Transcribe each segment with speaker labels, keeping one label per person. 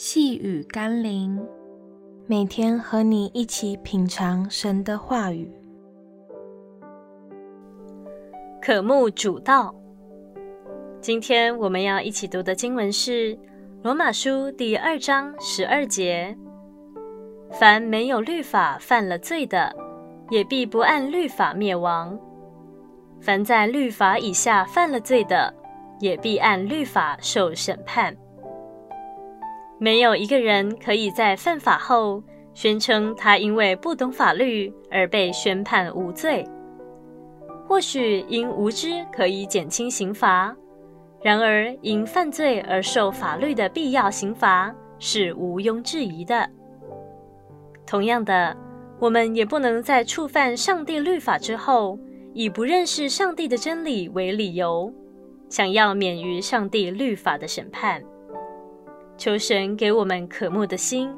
Speaker 1: 细雨甘霖，每天和你一起品尝神的话语，
Speaker 2: 渴慕主道。今天我们要一起读的经文是《罗马书》第二章十二节：凡没有律法犯了罪的，也必不按律法灭亡。凡在律法以下犯了罪的，也必按律法受审判。没有一个人可以在犯法后宣称他因为不懂法律而被宣判无罪。或许因无知可以减轻刑罚，然而因犯罪而受法律的必要刑罚是毋庸置疑的。同样的，我们也不能在触犯上帝律法之后，以不认识上帝的真理为理由，想要免于上帝律法的审判。求神给我们渴慕的心，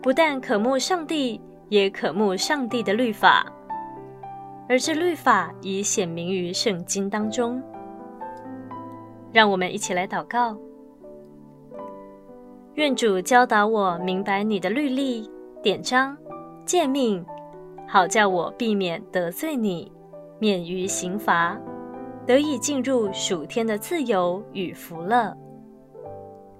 Speaker 2: 不但渴慕上帝，也渴慕上帝的律法，而这律法已显明于圣经当中。让我们一起来祷告：愿主教导我明白你的律例、典章、诫命，好叫我避免得罪你。免于刑罚，得以进入属天的自由与福乐。